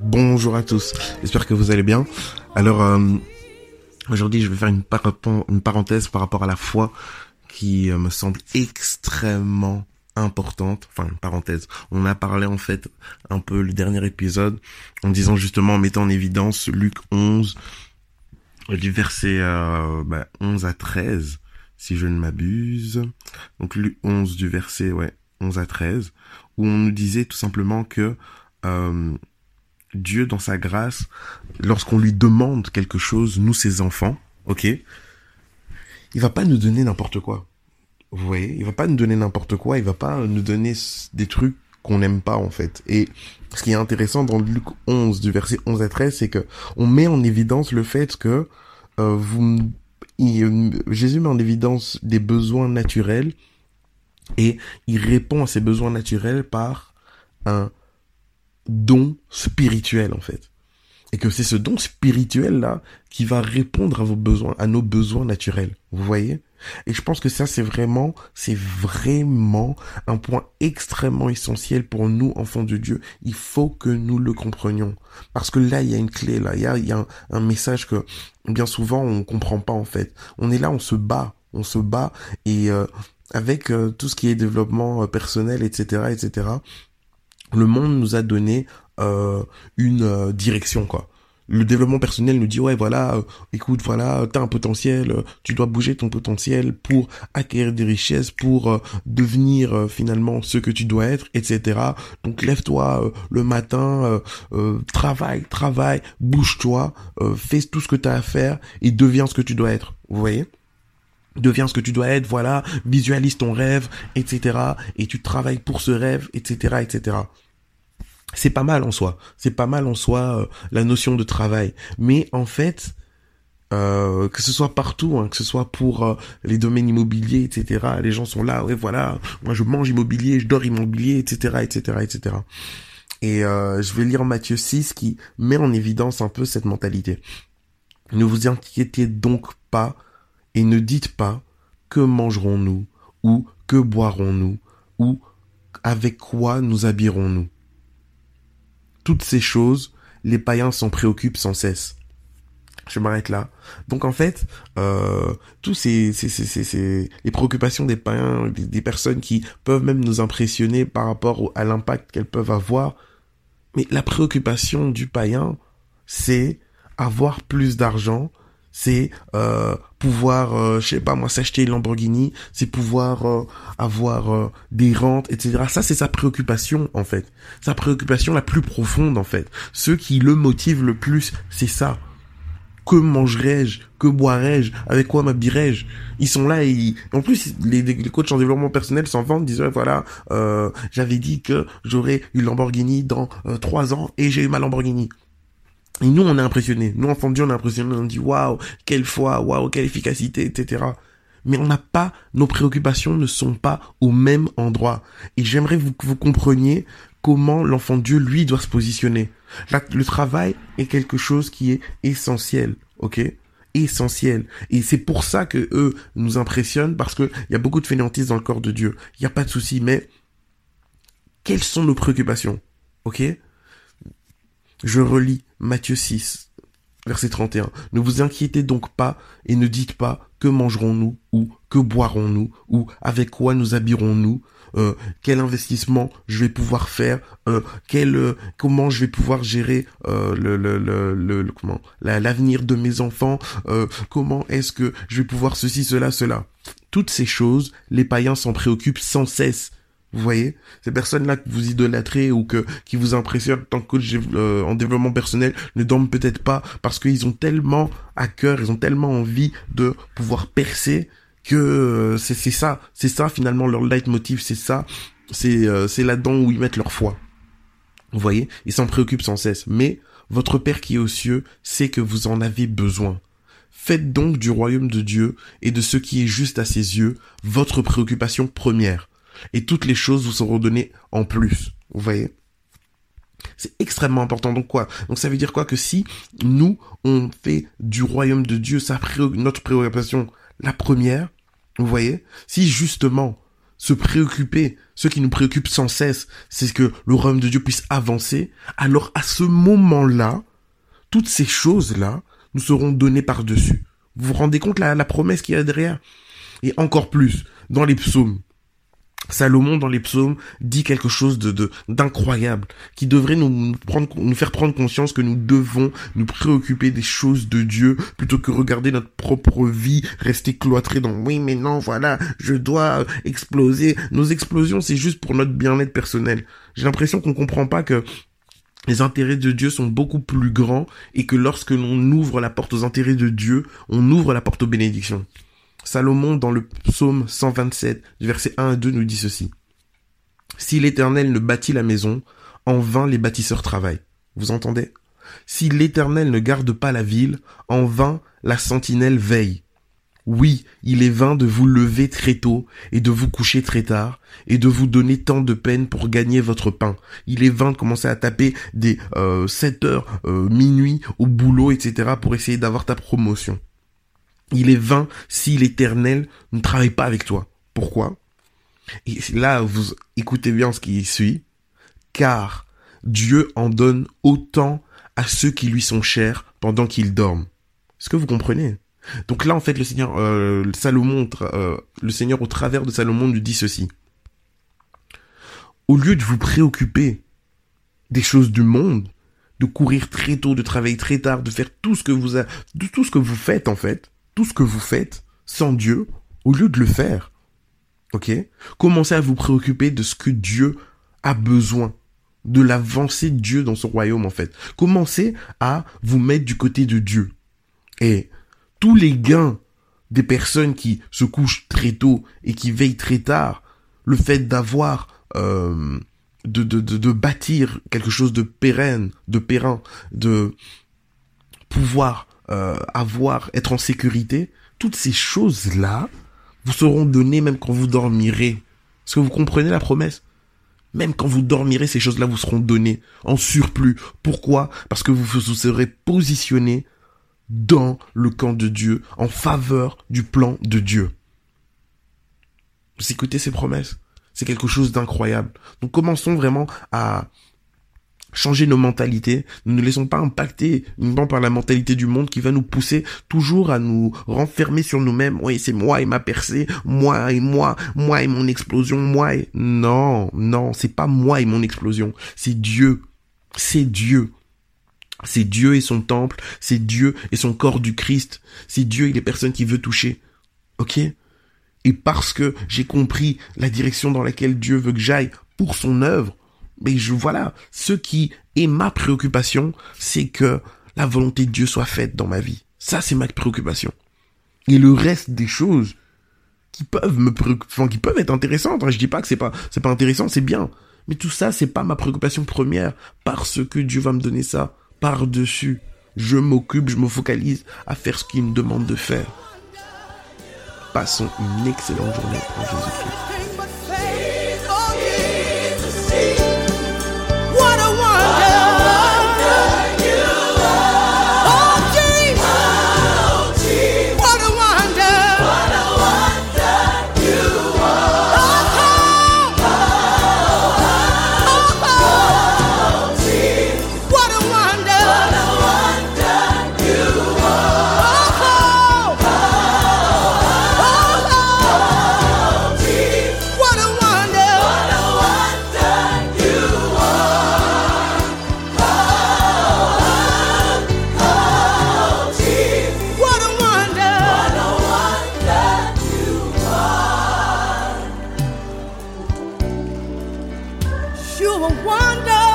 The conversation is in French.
Bonjour à tous, j'espère que vous allez bien. Alors euh, aujourd'hui je vais faire une, par- une parenthèse par rapport à la foi qui euh, me semble extrêmement importante. Enfin parenthèse. On a parlé en fait un peu le dernier épisode en disant justement en mettant en évidence Luc 11 du verset euh, bah, 11 à 13 si je ne m'abuse. Donc Luc 11 du verset ouais 11 à 13 où on nous disait tout simplement que euh, Dieu, dans sa grâce, lorsqu'on lui demande quelque chose, nous ses enfants, ok, il va pas nous donner n'importe quoi. Vous voyez, il va pas nous donner n'importe quoi, il va pas nous donner des trucs qu'on n'aime pas en fait. Et ce qui est intéressant dans Luc 11 du verset 11 à 13, c'est que on met en évidence le fait que euh, vous, Jésus met en évidence des besoins naturels et il répond à ces besoins naturels par un don spirituel en fait. Et que c'est ce don spirituel là qui va répondre à vos besoins, à nos besoins naturels. Vous voyez? Et je pense que ça c'est vraiment, c'est vraiment un point extrêmement essentiel pour nous enfants de Dieu. Il faut que nous le comprenions parce que là il y a une clé là, il y a, il y a un, message que bien souvent on comprend pas en fait. On est là, on se bat, on se bat et euh, avec euh, tout ce qui est développement euh, personnel, etc., etc le monde nous a donné euh, une euh, direction quoi. Le développement personnel nous dit ouais voilà euh, écoute voilà t'as un potentiel euh, tu dois bouger ton potentiel pour acquérir des richesses pour euh, devenir finalement ce que tu dois être etc donc lève-toi le matin travaille travaille bouge-toi fais tout ce que t'as à faire et deviens ce que tu dois être vous voyez? Deviens ce que tu dois être, voilà, visualise ton rêve, etc. Et tu travailles pour ce rêve, etc., etc. C'est pas mal en soi. C'est pas mal en soi euh, la notion de travail. Mais en fait, euh, que ce soit partout, hein, que ce soit pour euh, les domaines immobiliers, etc. Les gens sont là, ouais, voilà, moi je mange immobilier, je dors immobilier, etc., etc., etc. Et je vais lire Matthieu 6 qui met en évidence un peu cette mentalité. Ne vous inquiétez donc pas et ne dites pas que mangerons-nous ou que boirons-nous ou avec quoi nous habillerons-nous. Toutes ces choses, les païens s'en préoccupent sans cesse. Je m'arrête là. Donc en fait, euh, tous ces, ces, ces, ces, ces- les préoccupations des païens, des, personnes qui peuvent même nous impressionner par rapport à l'impact qu'elles peuvent avoir, mais la préoccupation du païen, c'est avoir plus d'argent, c'est euh, pouvoir, euh, je sais pas moi, s'acheter une Lamborghini, c'est pouvoir euh, avoir euh, des rentes, etc. Ça, c'est sa préoccupation en fait. Sa préoccupation la plus profonde en fait. Ceux qui le motivent le plus, c'est ça. Que mangerai-je? Que boirai-je? Avec quoi m'habillerai-je? Ils sont là et ils- en plus les, les coachs en développement personnel s'en vantent, disent ouais, voilà, euh, j'avais dit que j'aurais une Lamborghini dans euh, trois ans et j'ai eu ma Lamborghini. Et nous, on est impressionnés. Nous, enfants de Dieu, on est impressionnés. On dit, waouh, quelle foi, waouh, quelle efficacité, etc. Mais on n'a pas, nos préoccupations ne sont pas au même endroit. Et j'aimerais que vous compreniez comment l'enfant de Dieu, lui, doit se positionner. Le travail est quelque chose qui est essentiel, ok? Essentiel. Et c'est pour ça que eux nous impressionnent parce que il y a beaucoup de fainéantisme dans le corps de Dieu. Il n'y a pas de souci, mais quelles sont nos préoccupations? Ok? Je relis Matthieu 6, verset 31. Ne vous inquiétez donc pas et ne dites pas que mangerons-nous ou que boirons-nous ou avec quoi nous habillerons-nous euh, quel investissement je vais pouvoir faire, euh, quel, euh, comment je vais pouvoir gérer euh, le, comment la- l'avenir de mes enfants, comment est-ce que je vais pouvoir ceci, cela, cela. Toutes ces choses, les païens s'en préoccupent sans cesse. Vous voyez, ces personnes-là que vous idolâtrez ou que qui vous impressionnent tant que coach euh, en développement personnel ne dorment peut-être pas parce qu'ils ont tellement à cœur, ils ont tellement envie de pouvoir percer que euh, c'est ça, c'est ça finalement leur leitmotiv, c'est ça, c'est euh, c'est là-dedans où ils mettent leur foi. Vous voyez, ils s'en préoccupent sans cesse. Mais votre Père qui est aux cieux sait que vous en avez besoin. Faites donc du royaume de Dieu et de ce qui est juste à ses yeux votre préoccupation première. Et toutes les choses vous seront données en plus. Vous voyez? C'est extrêmement important. Donc quoi? Donc ça veut dire quoi? Que si nous, on fait du royaume de Dieu notre préoccupation la première, vous voyez? Si justement se préoccuper, ce qui nous préoccupe sans cesse, c'est que le royaume de Dieu puisse avancer, alors à ce moment-là, toutes ces choses-là nous seront données par-dessus. Vous vous rendez compte la, la promesse qu'il y a derrière? Et encore plus, dans les psaumes, Salomon dans les psaumes dit quelque chose de d'incroyable qui devrait nous prendre nous faire prendre conscience que nous devons nous préoccuper des choses de Dieu plutôt que regarder notre propre vie rester cloîtré dans oui mais non voilà je dois exploser nos explosions c'est juste pour notre bien-être personnel j'ai l'impression qu'on comprend pas que les intérêts de Dieu sont beaucoup plus grands et que lorsque l'on ouvre la porte aux intérêts de Dieu, on ouvre la porte aux bénédictions. Salomon, dans le psaume 127, du verset 1 à 2, nous dit ceci. Si l'Éternel ne bâtit la maison, en vain les bâtisseurs travaillent. Vous entendez? Si l'Éternel ne garde pas la ville, en vain la sentinelle veille. Oui, il est vain de vous lever très tôt et de vous coucher très tard et de vous donner tant de peine pour gagner votre pain. Il est vain de commencer à taper des euh, 7 heures, euh, minuit au boulot, etc. pour essayer d'avoir ta promotion. Il est vain si l'Éternel ne travaille pas avec toi. Pourquoi? Et là, vous écoutez bien ce qui suit. Car Dieu en donne autant à ceux qui lui sont chers pendant qu'ils dorment. Est-ce que vous comprenez? Donc là, en fait, le Seigneur, euh, Salomon, euh, le Seigneur au travers de Salomon nous dit ceci. Au lieu de vous préoccuper des choses du monde, de courir très tôt, de travailler très tard, de faire tout ce que vous, a, tout ce que vous faites en fait, tout ce que vous faites sans Dieu, au lieu de le faire, ok? Commencez à vous préoccuper de ce que Dieu a besoin, de l'avancée de Dieu dans son royaume en fait. Commencez à vous mettre du côté de Dieu. Et tous les gains des personnes qui se couchent très tôt et qui veillent très tard, le fait d'avoir euh, de, de, bâtir quelque chose de pérenne, de périn, de pouvoir euh, avoir, être en sécurité, toutes ces choses-là vous seront données même quand vous dormirez. Est-ce que vous comprenez la promesse? Même quand vous dormirez, ces choses-là vous seront données en surplus. Pourquoi? Parce que vous vous serez positionné dans le camp de Dieu, en faveur du plan de Dieu. Vous écoutez ces promesses? C'est quelque chose d'incroyable. Donc commençons vraiment à changer nos mentalités. Nous ne laissons pas impacter uniquement par la mentalité du monde qui va nous pousser toujours à nous renfermer sur nous-mêmes. Oui, c'est moi et ma percée, moi et moi, moi et mon explosion, moi et... Non, non, c'est pas moi et mon explosion. C'est Dieu. C'est Dieu. C'est Dieu et son temple. C'est Dieu et son corps du Christ. C'est Dieu et les personnes qu'il veut toucher. Ok? Et parce que j'ai compris la direction dans laquelle Dieu veut que j'aille pour son œuvre, mais je voilà, ce qui est ma préoccupation, c'est que la volonté de Dieu soit faite dans ma vie. Ça, c'est ma préoccupation. Et le reste des choses qui peuvent me enfin, qui peuvent être intéressantes. Hein, je dis pas que c'est pas, c'est pas intéressant, c'est bien. Mais tout ça, c'est pas ma préoccupation première parce que Dieu va me donner ça par-dessus. Je m'occupe, je me focalise à faire ce qu'il me demande de faire. Passons une excellente journée en Jésus-Christ. You're a wonder.